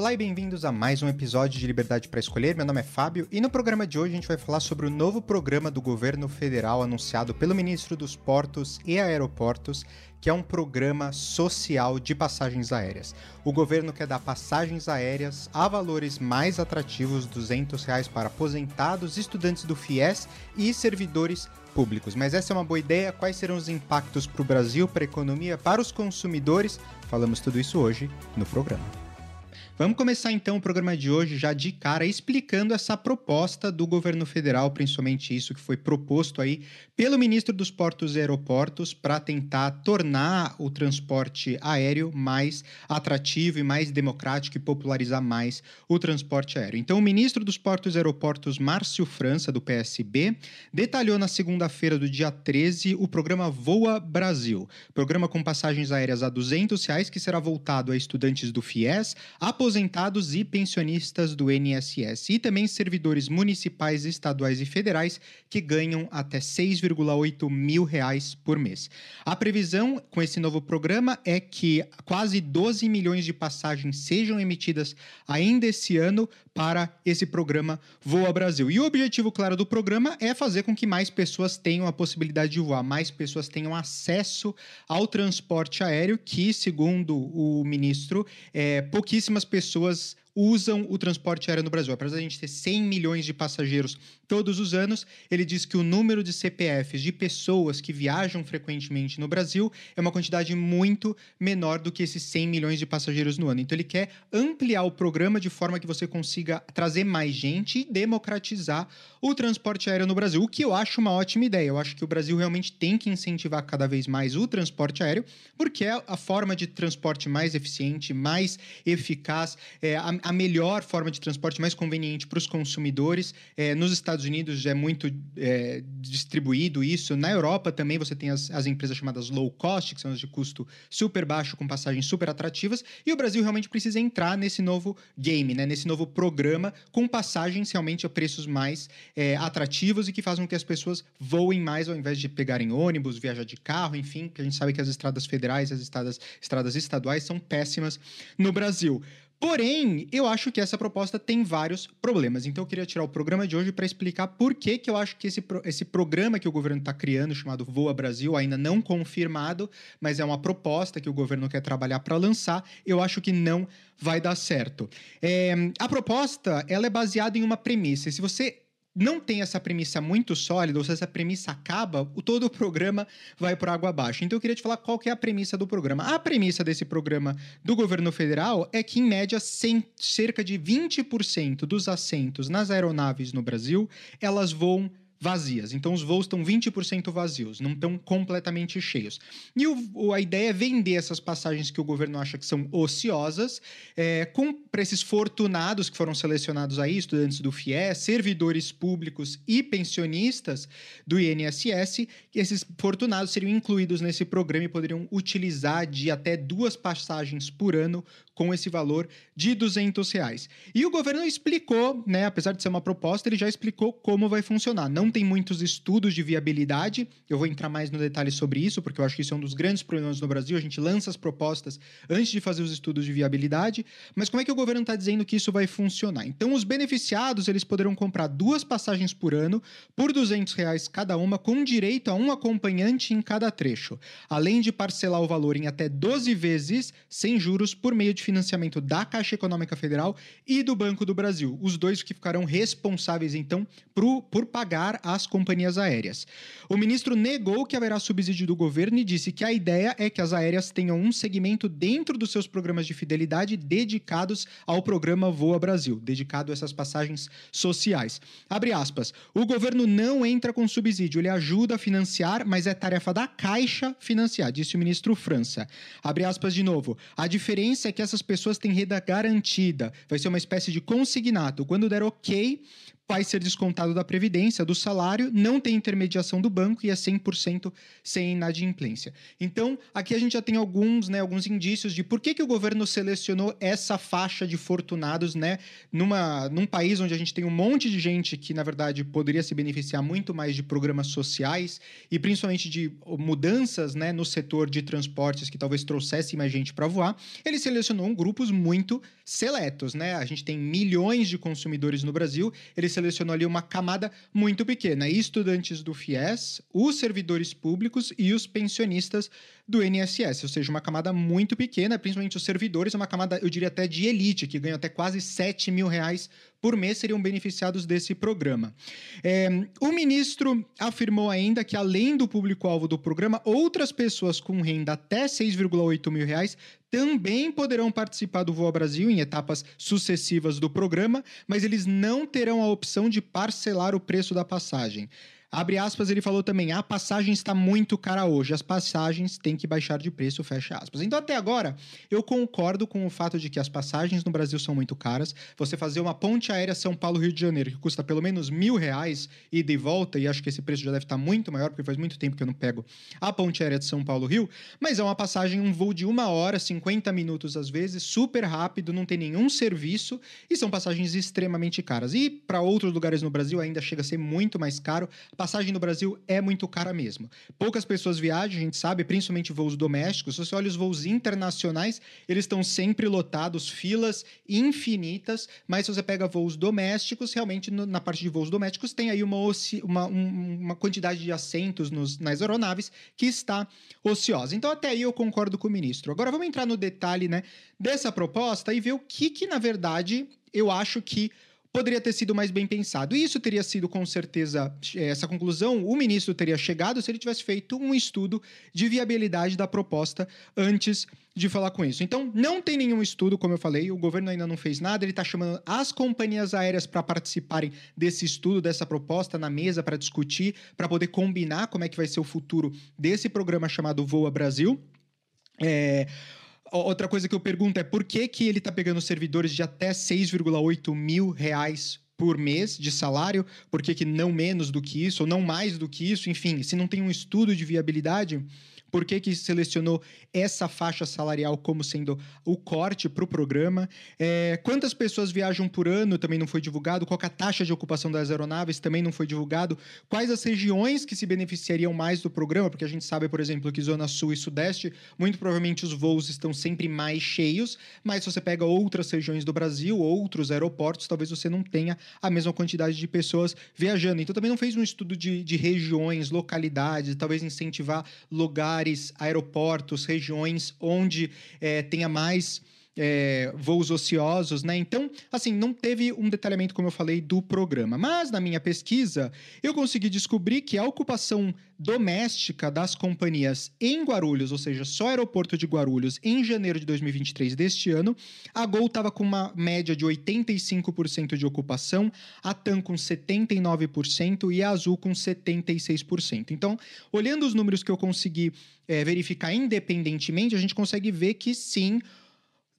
Olá e bem-vindos a mais um episódio de Liberdade para Escolher. Meu nome é Fábio e no programa de hoje a gente vai falar sobre o novo programa do governo federal anunciado pelo ministro dos Portos e Aeroportos, que é um programa social de passagens aéreas. O governo quer dar passagens aéreas a valores mais atrativos, 200 reais para aposentados, estudantes do FIES e servidores públicos. Mas essa é uma boa ideia? Quais serão os impactos para o Brasil, para a economia, para os consumidores? Falamos tudo isso hoje no programa. Vamos começar então o programa de hoje já de cara explicando essa proposta do governo federal, principalmente isso que foi proposto aí pelo ministro dos Portos e Aeroportos para tentar tornar o transporte aéreo mais atrativo e mais democrático e popularizar mais o transporte aéreo. Então, o ministro dos Portos e Aeroportos, Márcio França, do PSB, detalhou na segunda-feira do dia 13 o programa Voa Brasil, programa com passagens aéreas a 200 reais que será voltado a estudantes do FIES, aposentados e pensionistas do NSS e também servidores municipais, estaduais e federais que ganham até 6, 2,8 mil reais por mês. A previsão com esse novo programa é que quase 12 milhões de passagens sejam emitidas ainda esse ano para esse programa Voa Brasil. E o objetivo, claro, do programa é fazer com que mais pessoas tenham a possibilidade de voar, mais pessoas tenham acesso ao transporte aéreo, que, segundo o ministro, é, pouquíssimas pessoas usam o transporte aéreo no Brasil. Apesar a gente ter 100 milhões de passageiros todos os anos, ele diz que o número de CPFs de pessoas que viajam frequentemente no Brasil é uma quantidade muito menor do que esses 100 milhões de passageiros no ano. Então ele quer ampliar o programa de forma que você consiga trazer mais gente e democratizar o transporte aéreo no Brasil, o que eu acho uma ótima ideia. Eu acho que o Brasil realmente tem que incentivar cada vez mais o transporte aéreo, porque é a forma de transporte mais eficiente, mais eficaz, é a, a melhor forma de transporte mais conveniente para os consumidores. É, nos Estados Unidos é muito é, distribuído isso. Na Europa também você tem as, as empresas chamadas low cost, que são as de custo super baixo, com passagens super atrativas. E o Brasil realmente precisa entrar nesse novo game, né? nesse novo programa, com passagens realmente a preços mais é, atrativos e que façam com que as pessoas voem mais ao invés de pegarem ônibus, viajar de carro, enfim, que a gente sabe que as estradas federais, as estradas, estradas estaduais são péssimas no Brasil. Porém, eu acho que essa proposta tem vários problemas. Então, eu queria tirar o programa de hoje para explicar por que, que eu acho que esse, esse programa que o governo está criando, chamado Voa Brasil, ainda não confirmado, mas é uma proposta que o governo quer trabalhar para lançar, eu acho que não vai dar certo. É, a proposta ela é baseada em uma premissa. E se você não tem essa premissa muito sólida, ou se essa premissa acaba, o, todo o programa vai por água abaixo. Então eu queria te falar qual que é a premissa do programa. A premissa desse programa do governo federal é que, em média, cerca de 20% dos assentos nas aeronaves no Brasil, elas voam vazias. Então os voos estão 20% vazios, não estão completamente cheios. E o, a ideia é vender essas passagens que o governo acha que são ociosas é, para esses fortunados que foram selecionados aí, estudantes do FIES, servidores públicos e pensionistas do INSS, esses fortunados seriam incluídos nesse programa e poderiam utilizar de até duas passagens por ano com esse valor de 200 reais. E o governo explicou, né, apesar de ser uma proposta, ele já explicou como vai funcionar. Não tem muitos estudos de viabilidade, eu vou entrar mais no detalhe sobre isso, porque eu acho que isso é um dos grandes problemas no Brasil, a gente lança as propostas antes de fazer os estudos de viabilidade, mas como é que o governo está dizendo que isso vai funcionar? Então, os beneficiados, eles poderão comprar duas passagens por ano, por 200 reais cada uma, com direito a um acompanhante em cada trecho, além de parcelar o valor em até 12 vezes, sem juros, por meio de financiamento da Caixa Econômica Federal e do Banco do Brasil. Os dois que ficarão responsáveis, então, por, por pagar as companhias aéreas. O ministro negou que haverá subsídio do governo e disse que a ideia é que as aéreas tenham um segmento dentro dos seus programas de fidelidade dedicados ao programa Voa Brasil, dedicado a essas passagens sociais. Abre aspas. O governo não entra com subsídio, ele ajuda a financiar, mas é tarefa da Caixa financiar, disse o ministro França. Abre aspas de novo. A diferença é que essas pessoas têm renda garantida. Vai ser uma espécie de consignato. Quando der ok, vai ser descontado da previdência, do salário, não tem intermediação do banco e é 100% sem inadimplência. Então, aqui a gente já tem alguns, né, alguns indícios de por que, que o governo selecionou essa faixa de fortunados, né, numa, num país onde a gente tem um monte de gente que, na verdade, poderia se beneficiar muito mais de programas sociais e principalmente de mudanças, né, no setor de transportes que talvez trouxessem mais gente para voar. Ele selecionou grupos muito seletos, né? A gente tem milhões de consumidores no Brasil, ele selecionou ali uma camada muito pequena, estudantes do FIES, os servidores públicos e os pensionistas do INSS, ou seja, uma camada muito pequena, principalmente os servidores, é uma camada, eu diria até de elite, que ganham até quase 7 mil reais por mês seriam beneficiados desse programa. É, o ministro afirmou ainda que, além do público-alvo do programa, outras pessoas com renda até 6,8 mil reais também poderão participar do Voa Brasil em etapas sucessivas do programa, mas eles não terão a opção de parcelar o preço da passagem. Abre aspas, ele falou também: a passagem está muito cara hoje, as passagens têm que baixar de preço, fecha aspas. Então, até agora, eu concordo com o fato de que as passagens no Brasil são muito caras. Você fazer uma ponte aérea São Paulo-Rio de Janeiro, que custa pelo menos mil reais ida e volta, e acho que esse preço já deve estar muito maior, porque faz muito tempo que eu não pego a ponte aérea de São Paulo-Rio, mas é uma passagem, um voo de uma hora, 50 minutos às vezes, super rápido, não tem nenhum serviço, e são passagens extremamente caras. E para outros lugares no Brasil ainda chega a ser muito mais caro passagem no Brasil é muito cara mesmo. Poucas pessoas viajam, a gente sabe, principalmente voos domésticos. Se você olha os voos internacionais, eles estão sempre lotados, filas infinitas, mas se você pega voos domésticos, realmente no, na parte de voos domésticos tem aí uma, uma, uma quantidade de assentos nos, nas aeronaves que está ociosa. Então até aí eu concordo com o ministro. Agora vamos entrar no detalhe né, dessa proposta e ver o que, que na verdade, eu acho que poderia ter sido mais bem pensado. E isso teria sido, com certeza, eh, essa conclusão, o ministro teria chegado se ele tivesse feito um estudo de viabilidade da proposta antes de falar com isso. Então, não tem nenhum estudo, como eu falei, o governo ainda não fez nada, ele está chamando as companhias aéreas para participarem desse estudo, dessa proposta na mesa para discutir, para poder combinar como é que vai ser o futuro desse programa chamado Voa Brasil. É, Outra coisa que eu pergunto é por que, que ele está pegando servidores de até 6,8 mil reais por mês de salário, por que, que não menos do que isso, ou não mais do que isso, enfim, se não tem um estudo de viabilidade, por que, que selecionou essa faixa salarial como sendo o corte para o programa? É, quantas pessoas viajam por ano também não foi divulgado? Qual é a taxa de ocupação das aeronaves também não foi divulgado? Quais as regiões que se beneficiariam mais do programa? Porque a gente sabe, por exemplo, que Zona Sul e Sudeste, muito provavelmente os voos estão sempre mais cheios, mas se você pega outras regiões do Brasil, outros aeroportos, talvez você não tenha a mesma quantidade de pessoas viajando. Então também não fez um estudo de, de regiões, localidades, talvez incentivar lugares lugares, aeroportos, regiões onde é, tenha mais é, voos ociosos, né? Então, assim, não teve um detalhamento, como eu falei, do programa. Mas na minha pesquisa, eu consegui descobrir que a ocupação doméstica das companhias em Guarulhos, ou seja, só aeroporto de Guarulhos, em janeiro de 2023 deste ano, a Gol estava com uma média de 85% de ocupação, a TAM com 79% e a Azul com 76%. Então, olhando os números que eu consegui é, verificar independentemente, a gente consegue ver que sim,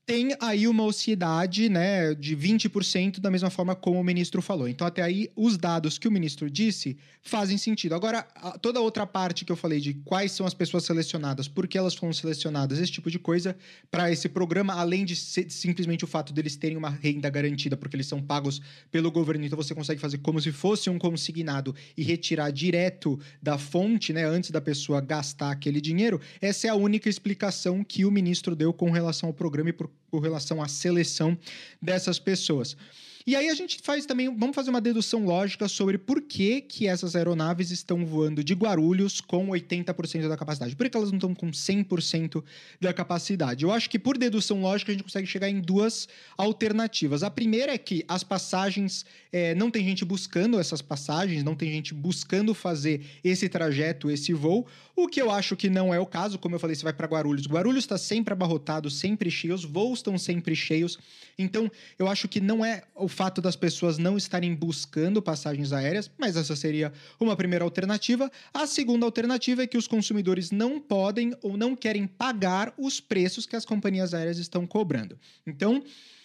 tem aí uma ociosidade né, de 20%, da mesma forma como o ministro falou. Então, até aí, os dados que o ministro disse fazem sentido. Agora, toda a outra parte que eu falei de quais são as pessoas selecionadas, por que elas foram selecionadas, esse tipo de coisa, para esse programa, além de ser, simplesmente o fato deles terem uma renda garantida, porque eles são pagos pelo governo, então você consegue fazer como se fosse um consignado e retirar direto da fonte, né, antes da pessoa gastar aquele dinheiro, essa é a única explicação que o ministro deu com relação ao programa e por com relação à seleção dessas pessoas. E aí a gente faz também, vamos fazer uma dedução lógica sobre por que, que essas aeronaves estão voando de Guarulhos com 80% da capacidade. Por que elas não estão com 100% da capacidade? Eu acho que por dedução lógica a gente consegue chegar em duas alternativas. A primeira é que as passagens, é, não tem gente buscando essas passagens, não tem gente buscando fazer esse trajeto, esse voo, o que eu acho que não é o caso. Como eu falei, você vai para Guarulhos. Guarulhos está sempre abarrotado, sempre cheio, os voos estão sempre cheios. Então, eu acho que não é o fato das pessoas não estarem buscando passagens aéreas, mas essa seria uma primeira alternativa. A segunda alternativa é que os consumidores não podem ou não querem pagar os preços que as companhias aéreas estão cobrando. Então,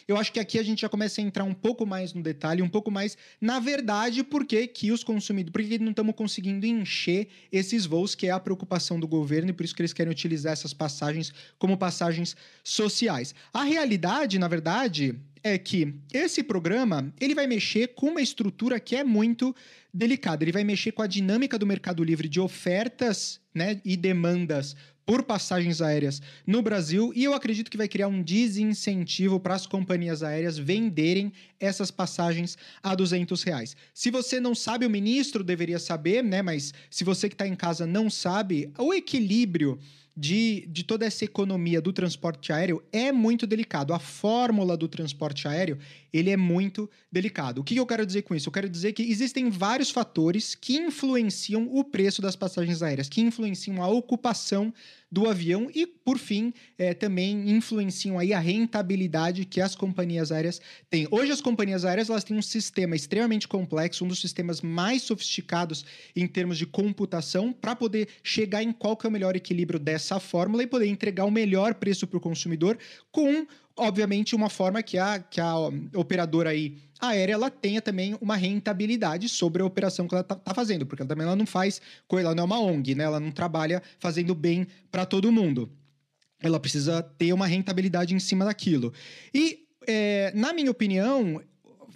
eu acho que aqui a gente já começa a entrar um pouco mais no detalhe, um pouco mais na verdade, por que, que os consumidores, por que não estamos conseguindo encher esses voos, que é a preocupação do governo, e por isso que eles querem utilizar essas passagens como passagens sociais. A realidade, na verdade, é que esse programa ele vai mexer com uma estrutura que é muito delicada. Ele vai mexer com a dinâmica do mercado livre de ofertas né, e demandas por passagens aéreas no Brasil e eu acredito que vai criar um desincentivo para as companhias aéreas venderem essas passagens a 200 reais. Se você não sabe, o ministro deveria saber, né? Mas se você que está em casa não sabe, o equilíbrio de, de toda essa economia do transporte aéreo é muito delicado. A fórmula do transporte aéreo ele é muito delicado. O que eu quero dizer com isso? Eu quero dizer que existem vários fatores que influenciam o preço das passagens aéreas, que influenciam a ocupação do avião e, por fim, é, também influenciam aí a rentabilidade que as companhias aéreas têm. Hoje as companhias aéreas elas têm um sistema extremamente complexo, um dos sistemas mais sofisticados em termos de computação para poder chegar em qual que é o melhor equilíbrio dessa fórmula e poder entregar o melhor preço para o consumidor com obviamente, uma forma que a, que a operadora aí aérea ela tenha também uma rentabilidade sobre a operação que ela está tá fazendo, porque ela também ela não faz, ela não é uma ONG, né? Ela não trabalha fazendo bem para todo mundo. Ela precisa ter uma rentabilidade em cima daquilo. E, é, na minha opinião,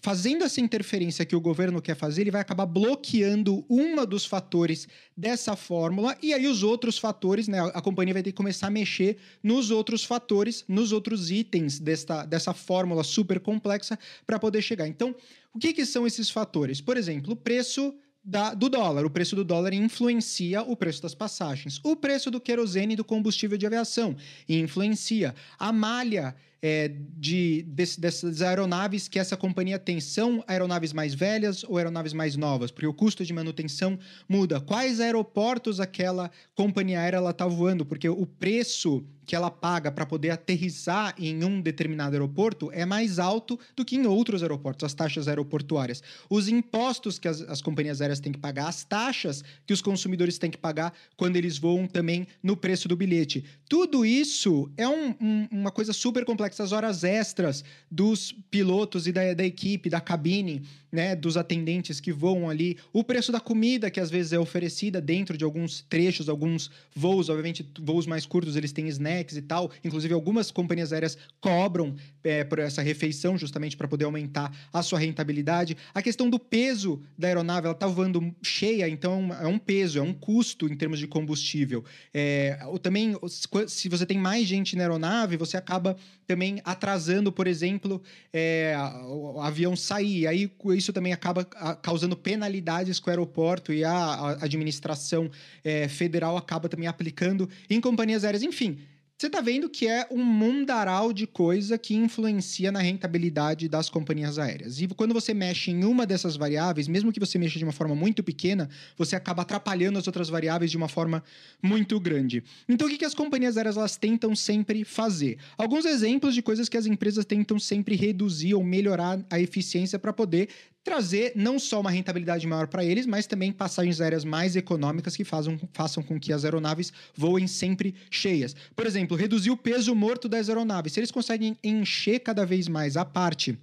fazendo essa interferência que o governo quer fazer, ele vai acabar bloqueando uma dos fatores dessa fórmula e aí os outros fatores, né, a companhia vai ter que começar a mexer nos outros fatores, nos outros itens desta, dessa fórmula super complexa para poder chegar. Então, o que, que são esses fatores? Por exemplo, o preço da, do dólar. O preço do dólar influencia o preço das passagens. O preço do querosene e do combustível de aviação influencia. A malha é, de, desse, dessas aeronaves que essa companhia tem são aeronaves mais velhas ou aeronaves mais novas? Porque o custo de manutenção muda. Quais aeroportos aquela companhia aérea está voando? Porque o preço que ela paga para poder aterrissar em um determinado aeroporto é mais alto do que em outros aeroportos, as taxas aeroportuárias. Os impostos que as, as companhias aéreas têm que pagar, as taxas que os consumidores têm que pagar quando eles voam também no preço do bilhete. Tudo isso é um, um, uma coisa super complexa. As horas extras dos pilotos e da, da equipe, da cabine, né, dos atendentes que voam ali, o preço da comida que às vezes é oferecida dentro de alguns trechos, alguns voos, obviamente voos mais curtos eles têm snacks e tal. Inclusive, algumas companhias aéreas cobram é, por essa refeição, justamente para poder aumentar a sua rentabilidade. A questão do peso da aeronave, ela está voando cheia, então é um peso, é um custo em termos de combustível. É, ou também, se você tem mais gente na aeronave, você acaba também atrasando, por exemplo, é, o avião sair. Aí isso também acaba causando penalidades com o aeroporto e a, administração é, federal acaba também aplicando em companhias aéreas. Enfim, você está vendo que é um mundaral de coisa que influencia na rentabilidade das companhias aéreas. E quando você mexe em uma dessas variáveis, mesmo que você mexa de uma forma muito pequena, você acaba atrapalhando as outras variáveis de uma forma muito grande. Então, o que, que as companhias aéreas elas tentam sempre fazer? Alguns exemplos de coisas que as empresas tentam sempre reduzir ou melhorar a eficiência para poder trazer não só uma rentabilidade maior para eles, mas também passagens aéreas mais econômicas que façam, façam com que as aeronaves voem sempre cheias. Por exemplo, reduzir o peso morto das aeronaves. Se eles conseguem encher cada vez mais a parte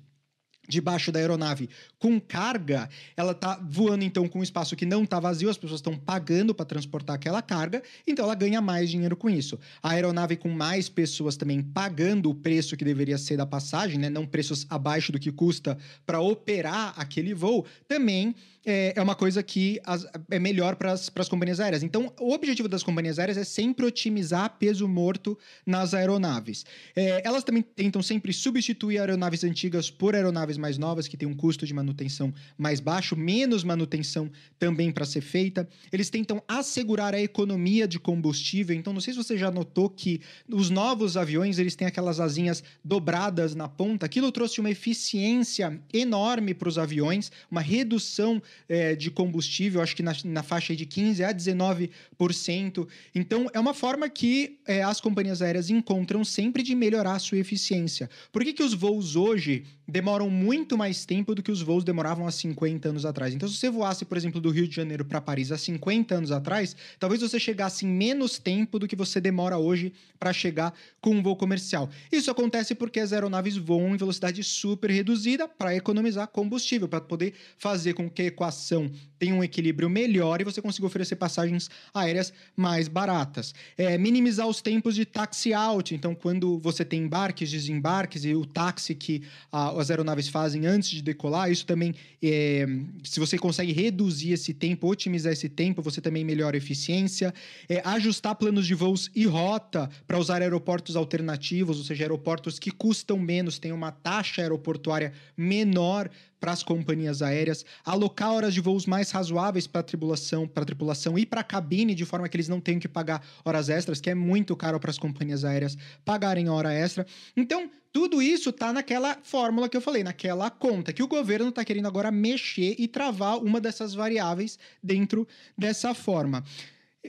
debaixo da aeronave com carga, ela está voando então com um espaço que não está vazio, as pessoas estão pagando para transportar aquela carga, então ela ganha mais dinheiro com isso. A aeronave com mais pessoas também pagando o preço que deveria ser da passagem, né, não preços abaixo do que custa para operar aquele voo, também é uma coisa que as, é melhor para as companhias aéreas. Então, o objetivo das companhias aéreas é sempre otimizar peso morto nas aeronaves. É, elas também tentam sempre substituir aeronaves antigas por aeronaves mais novas, que têm um custo de manutenção mais baixo, menos manutenção também para ser feita. Eles tentam assegurar a economia de combustível. Então, não sei se você já notou que os novos aviões eles têm aquelas asinhas dobradas na ponta. Aquilo trouxe uma eficiência enorme para os aviões, uma redução é, de combustível, acho que na, na faixa de 15% a 19%. Então, é uma forma que é, as companhias aéreas encontram sempre de melhorar a sua eficiência. Por que, que os voos hoje demoram muito mais tempo do que os voos demoravam há 50 anos atrás. Então, se você voasse, por exemplo, do Rio de Janeiro para Paris há 50 anos atrás, talvez você chegasse em menos tempo do que você demora hoje para chegar com um voo comercial. Isso acontece porque as aeronaves voam em velocidade super reduzida para economizar combustível, para poder fazer com que a equação tenha um equilíbrio melhor e você consiga oferecer passagens aéreas mais baratas. É, minimizar os tempos de taxi out. Então, quando você tem embarques, desembarques e o táxi que a, as aeronaves fazem antes de decolar, isso também, é, se você consegue reduzir esse tempo, otimizar esse tempo, você também melhora a eficiência. É, ajustar planos de voos e rota para usar aeroportos alternativos, ou seja, aeroportos que custam menos, têm uma taxa aeroportuária menor para as companhias aéreas, alocar horas de voos mais razoáveis para a tripulação, para tripulação e para a cabine, de forma que eles não tenham que pagar horas extras, que é muito caro para as companhias aéreas pagarem hora extra. Então, tudo isso está naquela fórmula que eu falei, naquela conta, que o governo está querendo agora mexer e travar uma dessas variáveis dentro dessa forma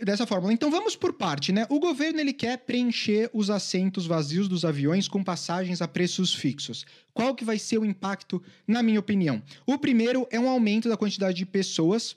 dessa fórmula. Então vamos por parte, né? O governo ele quer preencher os assentos vazios dos aviões com passagens a preços fixos. Qual que vai ser o impacto, na minha opinião? O primeiro é um aumento da quantidade de pessoas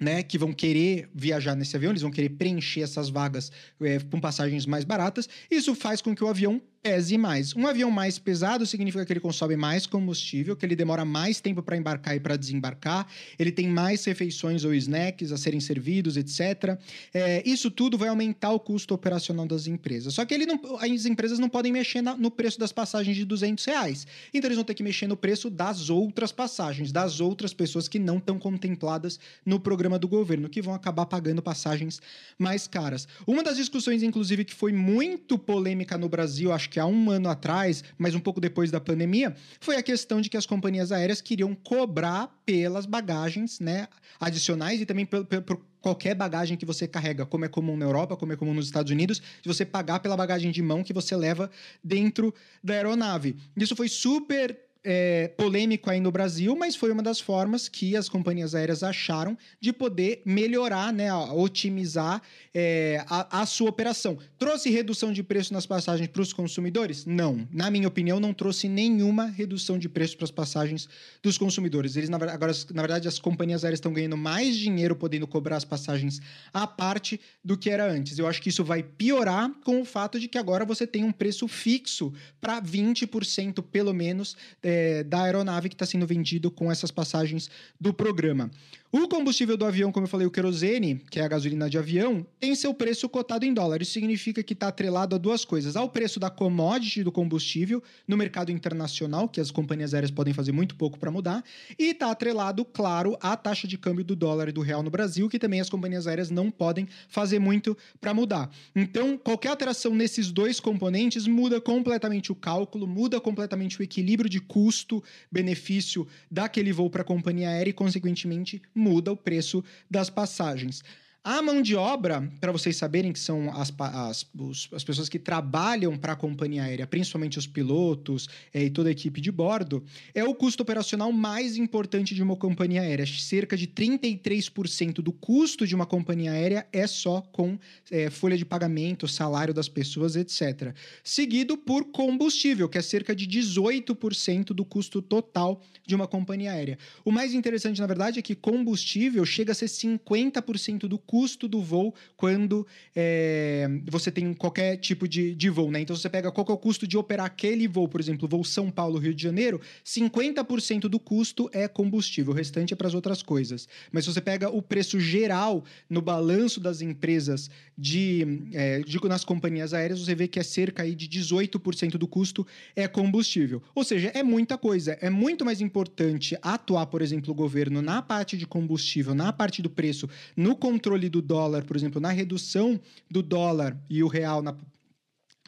né, que vão querer viajar nesse avião, eles vão querer preencher essas vagas é, com passagens mais baratas. Isso faz com que o avião pese mais. Um avião mais pesado significa que ele consome mais combustível, que ele demora mais tempo para embarcar e para desembarcar, ele tem mais refeições ou snacks a serem servidos, etc. É, isso tudo vai aumentar o custo operacional das empresas. Só que ele não, as empresas não podem mexer na, no preço das passagens de 200 reais. Então eles vão ter que mexer no preço das outras passagens, das outras pessoas que não estão contempladas no programa do governo, que vão acabar pagando passagens mais caras. Uma das discussões, inclusive, que foi muito polêmica no Brasil, acho que há um ano atrás, mas um pouco depois da pandemia, foi a questão de que as companhias aéreas queriam cobrar pelas bagagens né, adicionais e também por, por qualquer bagagem que você carrega, como é comum na Europa, como é comum nos Estados Unidos, de você pagar pela bagagem de mão que você leva dentro da aeronave. Isso foi super é, polêmico aí no Brasil, mas foi uma das formas que as companhias aéreas acharam de poder melhorar, né, otimizar é, a, a, sua operação. Trouxe redução de preço nas passagens para os consumidores? Não. Na minha opinião, não trouxe nenhuma redução de preço para as passagens dos consumidores. Eles, na, agora, na verdade, as companhias aéreas estão ganhando mais dinheiro podendo cobrar as passagens à parte do que era antes. Eu acho que isso vai piorar com o fato de que agora você tem um preço fixo para 20% pelo menos. É, é, da aeronave que está sendo vendido com essas passagens do programa. O combustível do avião, como eu falei, o querosene, que é a gasolina de avião, tem seu preço cotado em dólar. Isso significa que está atrelado a duas coisas: ao preço da commodity do combustível no mercado internacional, que as companhias aéreas podem fazer muito pouco para mudar, e está atrelado, claro, à taxa de câmbio do dólar e do real no Brasil, que também as companhias aéreas não podem fazer muito para mudar. Então, qualquer alteração nesses dois componentes muda completamente o cálculo, muda completamente o equilíbrio de custo-benefício daquele voo para a companhia aérea e, consequentemente, muda o preço das passagens. A mão de obra, para vocês saberem que são as, as, os, as pessoas que trabalham para a companhia aérea, principalmente os pilotos é, e toda a equipe de bordo, é o custo operacional mais importante de uma companhia aérea. Cerca de 33% do custo de uma companhia aérea é só com é, folha de pagamento, salário das pessoas, etc. Seguido por combustível, que é cerca de 18% do custo total de uma companhia aérea. O mais interessante, na verdade, é que combustível chega a ser 50% do custo custo do voo quando é, você tem qualquer tipo de, de voo, né? Então você pega qual é o custo de operar aquele voo, por exemplo, voo São Paulo-Rio de Janeiro, 50% do custo é combustível, o restante é para as outras coisas. Mas se você pega o preço geral no balanço das empresas de, é, digo, nas companhias aéreas, você vê que é cerca aí de 18% do custo é combustível. Ou seja, é muita coisa. É muito mais importante atuar, por exemplo, o governo na parte de combustível, na parte do preço, no controle do dólar, por exemplo, na redução do dólar e o real na,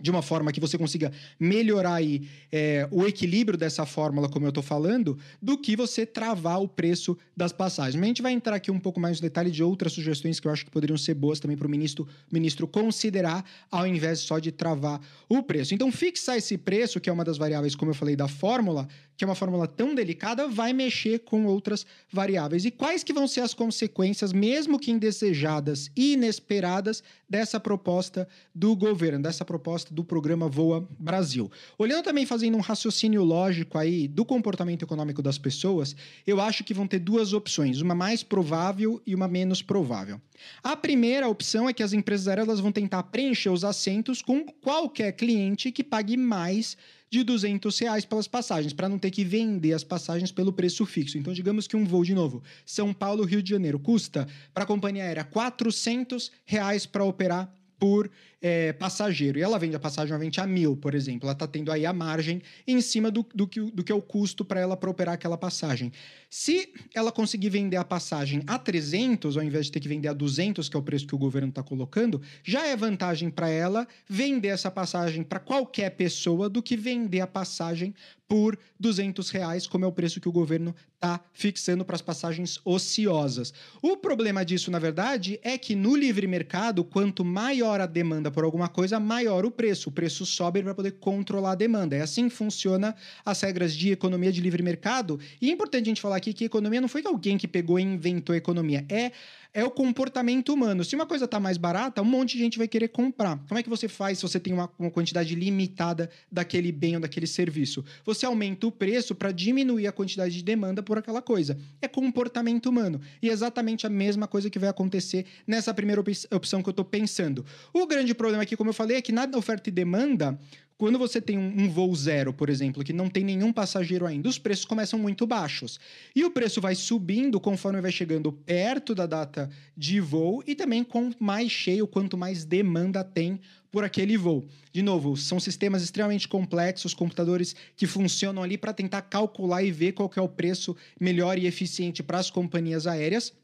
de uma forma que você consiga melhorar aí, é, o equilíbrio dessa fórmula, como eu estou falando, do que você travar o preço das passagens. Mas a gente vai entrar aqui um pouco mais no detalhe de outras sugestões que eu acho que poderiam ser boas também para o ministro, ministro considerar, ao invés só de travar o preço. Então, fixar esse preço, que é uma das variáveis, como eu falei, da fórmula, que é uma fórmula tão delicada, vai mexer com outras variáveis. E quais que vão ser as consequências, mesmo que indesejadas e inesperadas, dessa proposta do governo, dessa proposta do programa Voa Brasil? Olhando também, fazendo um raciocínio lógico aí do comportamento econômico das pessoas, eu acho que vão ter duas opções, uma mais provável e uma menos provável. A primeira opção é que as empresas aéreas vão tentar preencher os assentos com qualquer cliente que pague mais de 200 reais pelas passagens, para não ter que vender as passagens pelo preço fixo. Então, digamos que um voo, de novo, São Paulo, Rio de Janeiro, custa para a companhia aérea 400 reais para operar por é, passageiro. E ela vende a passagem a mil, por exemplo. Ela está tendo aí a margem em cima do, do, que, do que é o custo para ela para operar aquela passagem. Se ela conseguir vender a passagem a 300, ao invés de ter que vender a 200, que é o preço que o governo está colocando, já é vantagem para ela vender essa passagem para qualquer pessoa do que vender a passagem por 200 reais, como é o preço que o governo está fixando para as passagens ociosas. O problema disso, na verdade, é que no livre mercado, quanto maior a demanda por alguma coisa, maior o preço. O preço sobe para poder controlar a demanda. É assim que funciona as regras de economia de livre mercado. E é importante a gente falar aqui que economia não foi alguém que pegou e inventou a economia. É é o comportamento humano. Se uma coisa está mais barata, um monte de gente vai querer comprar. Como é que você faz se você tem uma, uma quantidade limitada daquele bem ou daquele serviço? Você aumenta o preço para diminuir a quantidade de demanda por aquela coisa. É comportamento humano. E é exatamente a mesma coisa que vai acontecer nessa primeira opção que eu estou pensando. O grande problema aqui, como eu falei, é que na oferta e demanda, quando você tem um, um, voo zero, por exemplo, que não tem nenhum passageiro ainda, os preços começam muito baixos. E o preço vai subindo conforme vai chegando perto da data de voo e também com mais cheio, quanto mais demanda tem por aquele voo. De novo, são sistemas extremamente complexos, computadores que funcionam ali para tentar calcular e ver qual é o preço melhor e eficiente para as companhias aéreas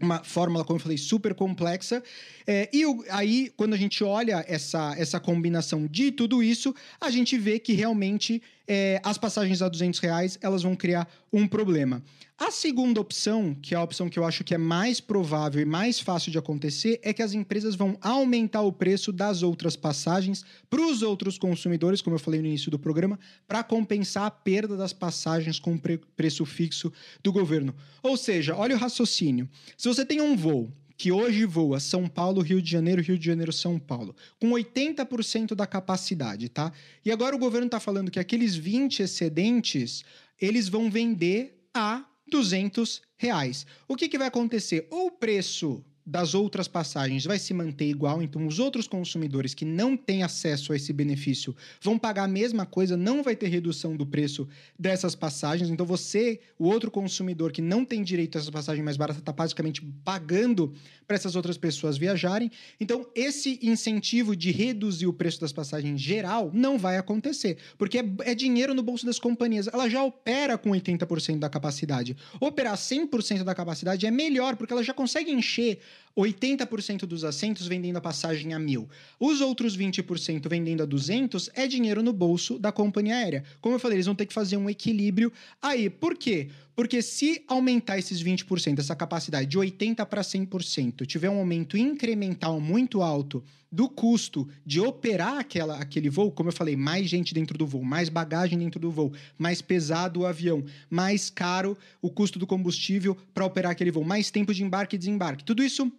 uma fórmula, como eu falei, super complexa. É, e o, aí, quando a gente olha essa, essa combinação de tudo isso, a gente vê que realmente é, as passagens a 200 reais elas vão criar um problema. A segunda opção, que é a opção que eu acho que é mais provável e mais fácil de acontecer, é que as empresas vão aumentar o preço das outras passagens para os outros consumidores, como eu falei no início do programa, para compensar a perda das passagens com pre preço fixo do governo. Ou seja, olha o raciocínio. Se você tem um voo que hoje voa São Paulo, Rio de Janeiro, Rio de Janeiro, São Paulo, com 80% da capacidade, tá? E agora o governo está falando que aqueles 20 excedentes, eles vão vender a 200 reais. O que, que vai acontecer? Ou o preço das outras passagens vai se manter igual, então os outros consumidores que não têm acesso a esse benefício vão pagar a mesma coisa, não vai ter redução do preço dessas passagens. Então você, o outro consumidor que não tem direito a essa passagem mais barata, está basicamente pagando para essas outras pessoas viajarem. Então esse incentivo de reduzir o preço das passagens geral não vai acontecer, porque é, é dinheiro no bolso das companhias. Ela já opera com 80% da capacidade. Operar 100% da capacidade é melhor, porque ela já consegue encher 80% dos assentos vendendo a passagem a mil. Os outros 20% vendendo a 200 é dinheiro no bolso da companhia aérea. Como eu falei, eles vão ter que fazer um equilíbrio aí. Por quê? Porque se aumentar esses 20%, essa capacidade de 80% para 100%, tiver um aumento incremental muito alto do custo de operar aquela, aquele voo, como eu falei, mais gente dentro do voo, mais bagagem dentro do voo, mais pesado o avião, mais caro o custo do combustível para operar aquele voo, mais tempo de embarque e desembarque. Tudo isso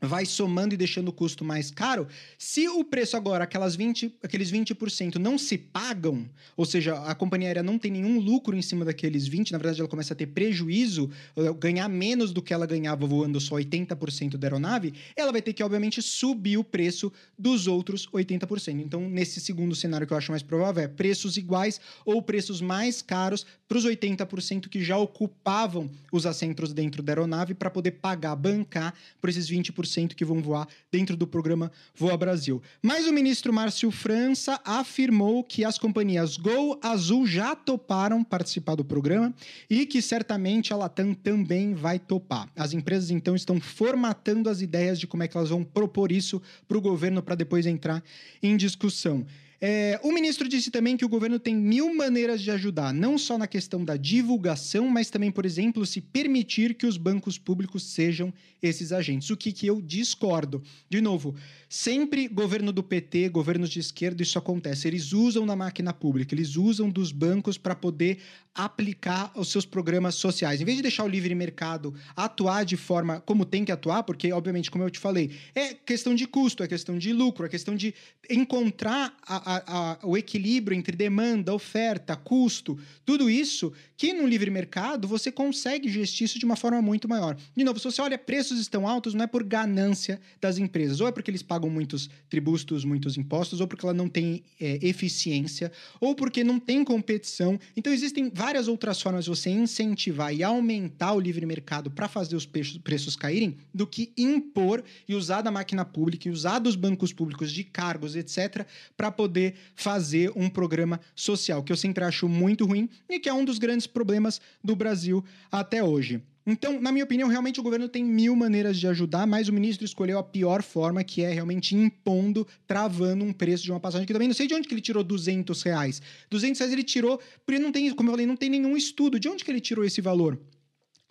vai somando e deixando o custo mais caro. Se o preço agora, aquelas 20, aqueles 20% não se pagam, ou seja, a companhia aérea não tem nenhum lucro em cima daqueles 20, na verdade ela começa a ter prejuízo, ganhar menos do que ela ganhava voando só 80% da aeronave, ela vai ter que obviamente subir o preço dos outros 80%. Então, nesse segundo cenário que eu acho mais provável é preços iguais ou preços mais caros para os 80% que já ocupavam os assentos dentro da aeronave para poder pagar, bancar por esses 20% que vão voar dentro do programa Voa Brasil. Mas o ministro Márcio França afirmou que as companhias Gol Azul já toparam participar do programa e que certamente a Latam também vai topar. As empresas então estão formatando as ideias de como é que elas vão propor isso para o governo para depois entrar em discussão. É, o ministro disse também que o governo tem mil maneiras de ajudar, não só na questão da divulgação, mas também, por exemplo, se permitir que os bancos públicos sejam esses agentes. O que, que eu discordo. De novo, sempre governo do PT, governos de esquerda, isso acontece. Eles usam na máquina pública, eles usam dos bancos para poder aplicar os seus programas sociais. Em vez de deixar o livre mercado atuar de forma como tem que atuar, porque, obviamente, como eu te falei, é questão de custo, é questão de lucro, é questão de encontrar a, a, o equilíbrio entre demanda, oferta, custo, tudo isso que no livre mercado você consegue gestir isso de uma forma muito maior. De novo, se você olha, preços estão altos, não é por ganância das empresas, ou é porque eles pagam muitos tributos, muitos impostos, ou porque ela não tem é, eficiência, ou porque não tem competição. Então, existem várias várias outras formas de você incentivar e aumentar o livre mercado para fazer os preços caírem do que impor e usar da máquina pública e usar dos bancos públicos de cargos, etc., para poder fazer um programa social, que eu sempre acho muito ruim e que é um dos grandes problemas do Brasil até hoje. Então, na minha opinião, realmente o governo tem mil maneiras de ajudar, mas o ministro escolheu a pior forma, que é realmente impondo, travando um preço de uma passagem que também não sei de onde que ele tirou 200 reais. 200 reais ele tirou, porque não tem, como eu falei, não tem nenhum estudo. De onde que ele tirou esse valor?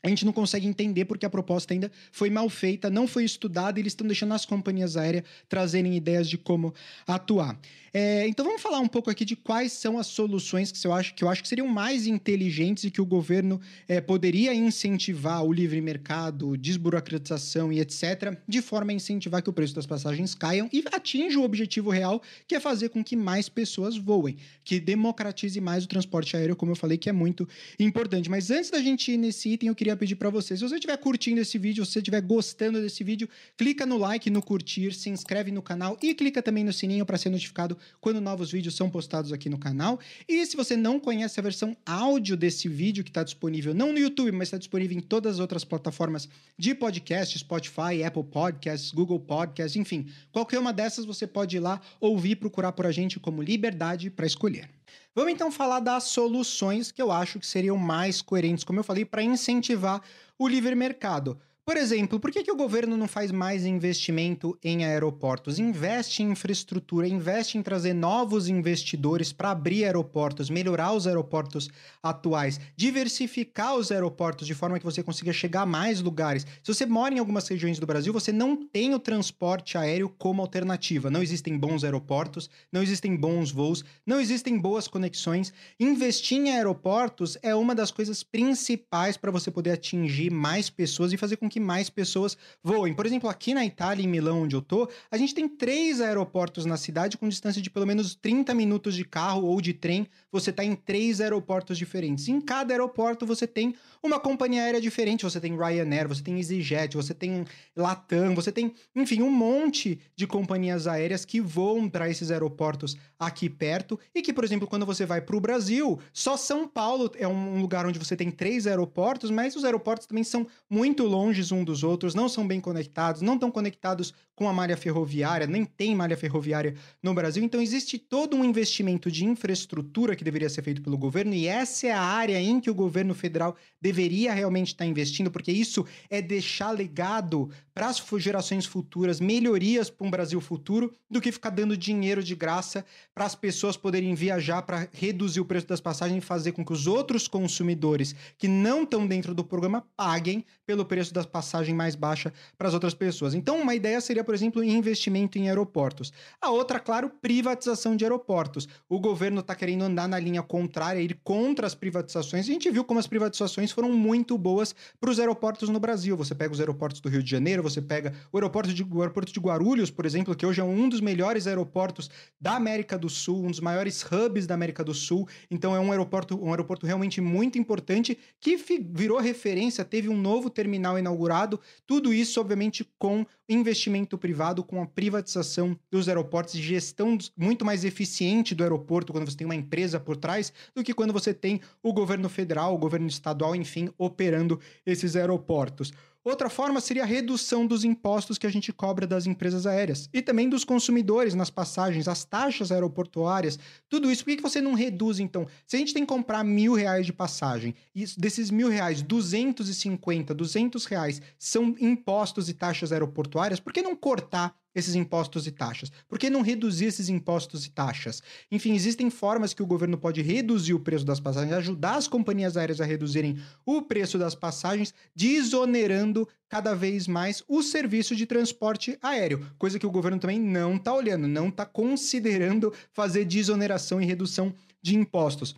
a gente não consegue entender porque a proposta ainda foi mal feita, não foi estudada e eles estão deixando as companhias aéreas trazerem ideias de como atuar. É, então vamos falar um pouco aqui de quais são as soluções que eu acho que, eu acho que seriam mais inteligentes e que o governo é, poderia incentivar o livre mercado, desburocratização e etc., de forma a incentivar que o preço das passagens caiam e atinja o objetivo real, que é fazer com que mais pessoas voem, que democratize mais o transporte aéreo, como eu falei, que é muito importante. Mas antes da gente ir nesse item, eu queria pedir para vocês, se você estiver curtindo esse vídeo, se você estiver gostando desse vídeo, clica no like, no curtir, se inscreve no canal e clica também no sininho para ser notificado quando novos vídeos são postados aqui no canal. E se você não conhece a versão áudio desse vídeo, que está disponível não no YouTube, mas está disponível em todas as outras plataformas de podcast, Spotify, Apple Podcasts, Google Podcasts, enfim, qualquer uma dessas você pode ir lá ouvir procurar por a gente como Liberdade para Escolher. Vamos então falar das soluções que eu acho que seriam mais coerentes, como eu falei, para incentivar o livre mercado. Por exemplo, por que, que o governo não faz mais investimento em aeroportos? Investe em infraestrutura, investe em trazer novos investidores para abrir aeroportos, melhorar os aeroportos atuais, diversificar os aeroportos de forma que você consiga chegar a mais lugares. Se você mora em algumas regiões do Brasil, você não tem o transporte aéreo como alternativa. Não existem bons aeroportos, não existem bons voos, não existem boas conexões. Investir em aeroportos é uma das coisas principais para você poder atingir mais pessoas e fazer com que que mais pessoas voem. Por exemplo, aqui na Itália, em Milão, onde eu tô, a gente tem três aeroportos na cidade com distância de pelo menos 30 minutos de carro ou de trem. Você está em três aeroportos diferentes. Em cada aeroporto você tem uma companhia aérea diferente. Você tem Ryanair, você tem EasyJet, você tem Latam, você tem, enfim, um monte de companhias aéreas que voam para esses aeroportos aqui perto e que, por exemplo, quando você vai para o Brasil, só São Paulo é um lugar onde você tem três aeroportos, mas os aeroportos também são muito longe um dos outros, não são bem conectados, não estão conectados com a malha ferroviária, nem tem malha ferroviária no Brasil. Então existe todo um investimento de infraestrutura que deveria ser feito pelo governo e essa é a área em que o governo federal deveria realmente estar investindo, porque isso é deixar legado para as gerações futuras, melhorias para um Brasil futuro, do que ficar dando dinheiro de graça para as pessoas poderem viajar para reduzir o preço das passagens e fazer com que os outros consumidores que não estão dentro do programa paguem pelo preço das passagem mais baixa para as outras pessoas. Então, uma ideia seria, por exemplo, investimento em aeroportos. A outra, claro, privatização de aeroportos. O governo está querendo andar na linha contrária, ir contra as privatizações. A gente viu como as privatizações foram muito boas para os aeroportos no Brasil. Você pega os aeroportos do Rio de Janeiro, você pega o aeroporto de, o aeroporto de Guarulhos, por exemplo, que hoje é um dos melhores aeroportos da América do Sul, um dos maiores hubs da América do Sul. Então, é um aeroporto, um aeroporto realmente muito importante que virou referência, teve um novo terminal inaugurado. Tudo isso, obviamente, com investimento privado, com a privatização dos aeroportos gestão muito mais eficiente do aeroporto quando você tem uma empresa por trás do que quando você tem o governo federal, o governo estadual, enfim, operando esses aeroportos. Outra forma seria a redução dos impostos que a gente cobra das empresas aéreas e também dos consumidores nas passagens, as taxas aeroportuárias, tudo isso. Por que você não reduz, então? Se a gente tem que comprar mil reais de passagem e desses mil reais, 250, 200 reais são impostos e taxas aeroportuárias, por que não cortar esses impostos e taxas? Por que não reduzir esses impostos e taxas? Enfim, existem formas que o governo pode reduzir o preço das passagens, ajudar as companhias aéreas a reduzirem o preço das passagens, desonerando cada vez mais o serviço de transporte aéreo, coisa que o governo também não está olhando, não está considerando fazer desoneração e redução de impostos.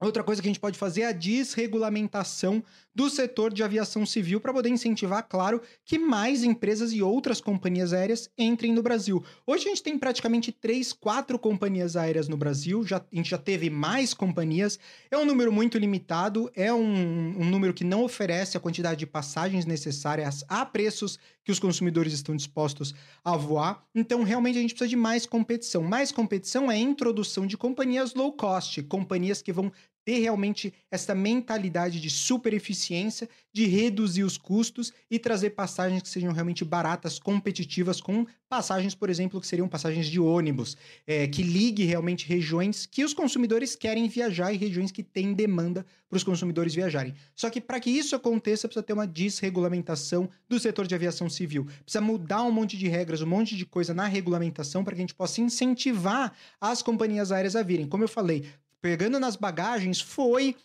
Outra coisa que a gente pode fazer é a desregulamentação do setor de aviação civil para poder incentivar, claro, que mais empresas e outras companhias aéreas entrem no Brasil. Hoje a gente tem praticamente três, quatro companhias aéreas no Brasil, já, a gente já teve mais companhias, é um número muito limitado, é um, um número que não oferece a quantidade de passagens necessárias a preços que os consumidores estão dispostos a voar. Então, realmente, a gente precisa de mais competição. Mais competição é a introdução de companhias low cost, companhias que vão ter realmente essa mentalidade de super eficiência, de reduzir os custos e trazer passagens que sejam realmente baratas, competitivas, com passagens, por exemplo, que seriam passagens de ônibus, é, que ligue realmente regiões que os consumidores querem viajar e regiões que têm demanda para os consumidores viajarem. Só que para que isso aconteça, precisa ter uma desregulamentação do setor de aviação civil. Precisa mudar um monte de regras, um monte de coisa na regulamentação para que a gente possa incentivar as companhias aéreas a virem. Como eu falei, pegando nas bagagens, foi.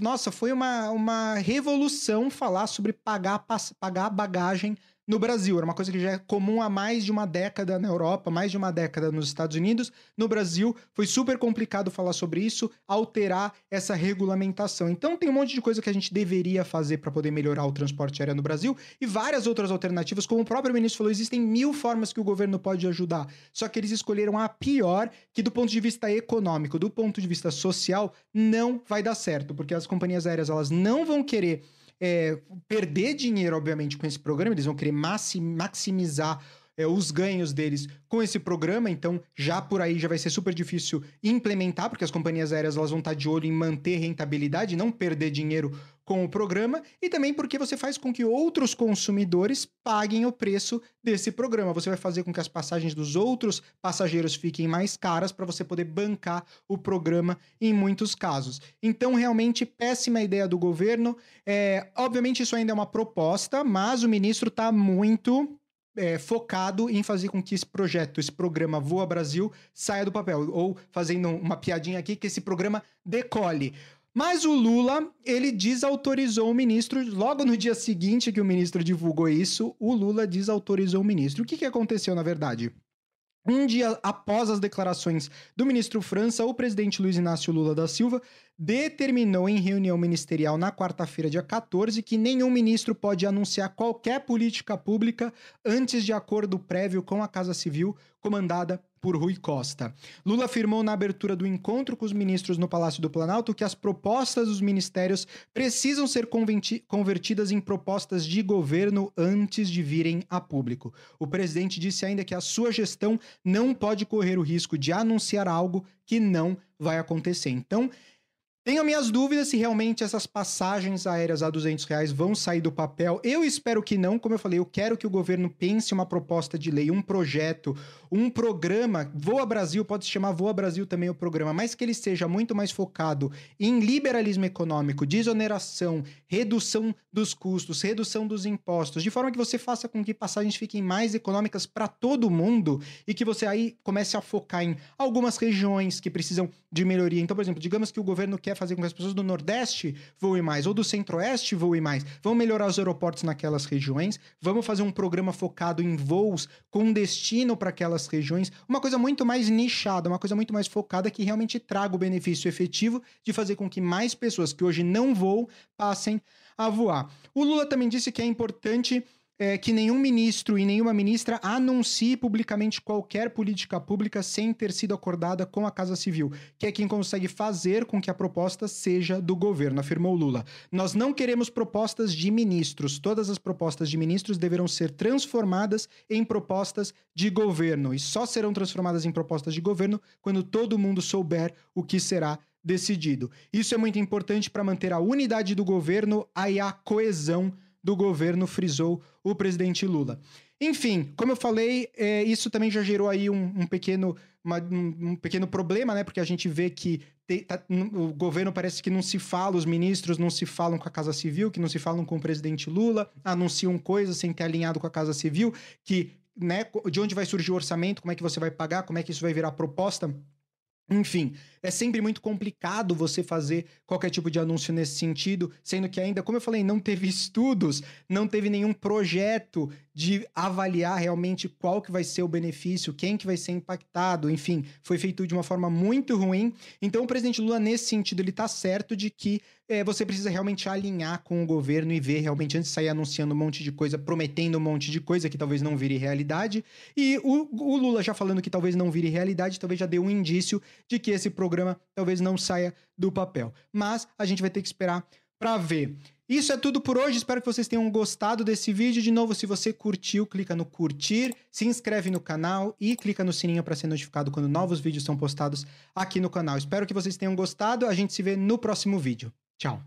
Nossa, foi uma, uma revolução falar sobre pagar, pagar bagagem no Brasil. Era uma coisa que já é comum há mais de uma década na Europa, mais de uma década nos Estados Unidos. No Brasil, foi super complicado falar sobre isso, alterar essa regulamentação. Então, tem um monte de coisa que a gente deveria fazer para poder melhorar o transporte aéreo no Brasil e várias outras alternativas. Como o próprio ministro falou, existem mil formas que o governo pode ajudar. Só que eles escolheram a pior, que do ponto de vista econômico, do ponto de vista social, não vai dar certo, porque as companhias aéreas elas não vão querer é, perder dinheiro, obviamente, com esse programa, eles vão querer maximizar é, os ganhos deles com esse programa, então já por aí já vai ser super difícil implementar, porque as companhias aéreas elas vão estar de olho em manter rentabilidade, não perder dinheiro com o programa, e também porque você faz com que outros consumidores paguem o preço desse programa. Você vai fazer com que as passagens dos outros passageiros fiquem mais caras para você poder bancar o programa em muitos casos. Então, realmente, péssima ideia do governo. É, obviamente, isso ainda é uma proposta, mas o ministro está muito é, focado em fazer com que esse projeto, esse programa Voa Brasil, saia do papel. Ou fazendo uma piadinha aqui, que esse programa decole. Mas o Lula, ele desautorizou o ministro, logo no dia seguinte que o ministro divulgou isso, o Lula desautorizou o ministro. O que, que aconteceu, na verdade? Um dia após as declarações do ministro França, o presidente Luiz Inácio Lula da Silva determinou em reunião ministerial na quarta-feira, dia 14, que nenhum ministro pode anunciar qualquer política pública antes de acordo prévio com a Casa Civil, comandada por Rui Costa. Lula afirmou na abertura do encontro com os ministros no Palácio do Planalto que as propostas dos ministérios precisam ser convertidas em propostas de governo antes de virem a público. O presidente disse ainda que a sua gestão não pode correr o risco de anunciar algo que não vai acontecer. Então, tenho minhas dúvidas se realmente essas passagens aéreas a 200 reais vão sair do papel. Eu espero que não. Como eu falei, eu quero que o governo pense uma proposta de lei, um projeto, um programa. Voa Brasil, pode se chamar Voa Brasil também o programa, mas que ele seja muito mais focado em liberalismo econômico, desoneração, redução dos custos, redução dos impostos, de forma que você faça com que passagens fiquem mais econômicas para todo mundo e que você aí comece a focar em algumas regiões que precisam de melhoria. Então, por exemplo, digamos que o governo quer quer fazer com que as pessoas do Nordeste voem mais ou do Centro-Oeste voem mais. Vamos melhorar os aeroportos naquelas regiões, vamos fazer um programa focado em voos com destino para aquelas regiões, uma coisa muito mais nichada, uma coisa muito mais focada que realmente traga o benefício efetivo de fazer com que mais pessoas que hoje não voam passem a voar. O Lula também disse que é importante é, que nenhum ministro e nenhuma ministra anuncie publicamente qualquer política pública sem ter sido acordada com a Casa Civil, que é quem consegue fazer com que a proposta seja do governo, afirmou Lula. Nós não queremos propostas de ministros. Todas as propostas de ministros deverão ser transformadas em propostas de governo e só serão transformadas em propostas de governo quando todo mundo souber o que será decidido. Isso é muito importante para manter a unidade do governo e a coesão do governo, frisou o presidente Lula. Enfim, como eu falei, é, isso também já gerou aí um, um pequeno, uma, um, pequeno problema, né? Porque a gente vê que te, tá, o governo parece que não se fala, os ministros não se falam com a Casa Civil, que não se falam com o presidente Lula, anunciam coisas sem ter alinhado com a Casa Civil, que né, de onde vai surgir o orçamento, como é que você vai pagar, como é que isso vai virar proposta. Enfim, é sempre muito complicado você fazer qualquer tipo de anúncio nesse sentido, sendo que ainda, como eu falei, não teve estudos, não teve nenhum projeto de avaliar realmente qual que vai ser o benefício, quem que vai ser impactado, enfim, foi feito de uma forma muito ruim. Então, o presidente Lula, nesse sentido, ele tá certo de que é, você precisa realmente alinhar com o governo e ver realmente, antes de sair anunciando um monte de coisa, prometendo um monte de coisa que talvez não vire realidade. E o, o Lula já falando que talvez não vire realidade, talvez já deu um indício de que esse programa talvez não saia do papel. Mas a gente vai ter que esperar para ver. Isso é tudo por hoje. Espero que vocês tenham gostado desse vídeo. De novo, se você curtiu, clica no curtir, se inscreve no canal e clica no sininho para ser notificado quando novos vídeos são postados aqui no canal. Espero que vocês tenham gostado. A gente se vê no próximo vídeo. Tchau.